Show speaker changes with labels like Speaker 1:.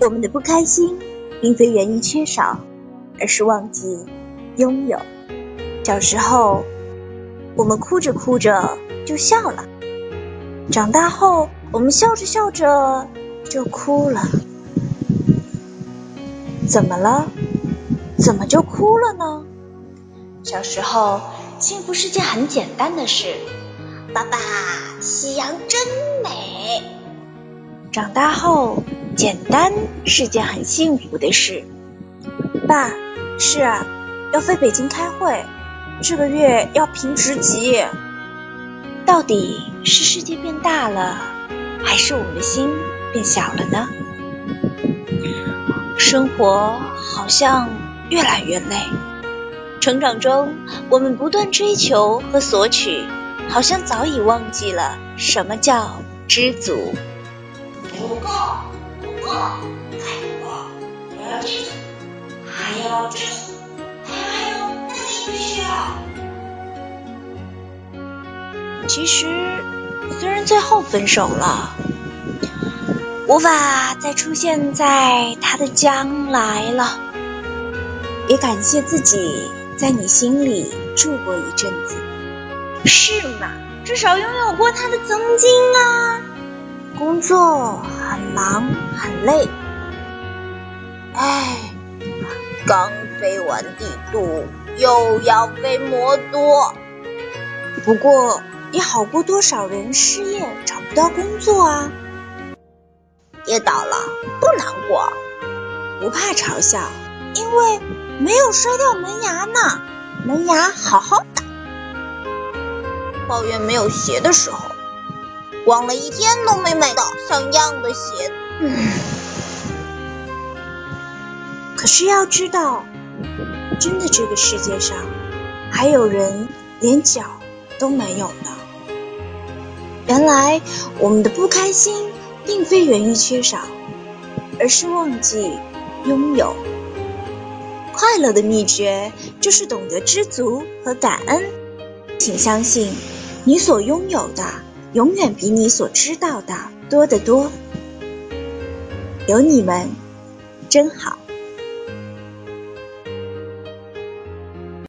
Speaker 1: 我们的不开心，并非源于缺少，而是忘记拥有。小时候，我们哭着哭着就笑了；长大后，我们笑着笑着就哭了。怎么了？怎么就哭了呢？小时候，幸福是件很简单的事。爸爸，夕阳真美。长大后，简单是件很幸福的事。爸，是啊，要飞北京开会，这个月要评职级。到底是世界变大了，还是我们的心变小了呢？生活好像越来越累。成长中，我们不断追求和索取，好像早已忘记了什么叫知足。
Speaker 2: 不够，不够，还不够！我要知足，还要知足，还有还有，那你不需要。
Speaker 1: 其实，虽然最后分手了。无法再出现在他的将来了，也感谢自己在你心里住过一阵子，是吗？至少拥有过他的曾经啊。工作很忙很累，唉，刚飞完帝都，又要飞魔都。不过也好过多少人失业找不到工作啊。跌倒了不难过，不怕嘲笑，因为没有摔掉门牙呢，门牙好好的。抱怨没有鞋的时候，逛了一天都没买到像样的鞋。嗯，可是要知道，真的这个世界上还有人连脚都没有呢。原来我们的不开心。并非源于缺少，而是忘记拥有。快乐的秘诀就是懂得知足和感恩。请相信，你所拥有的永远比你所知道的多得多。有你们，真好。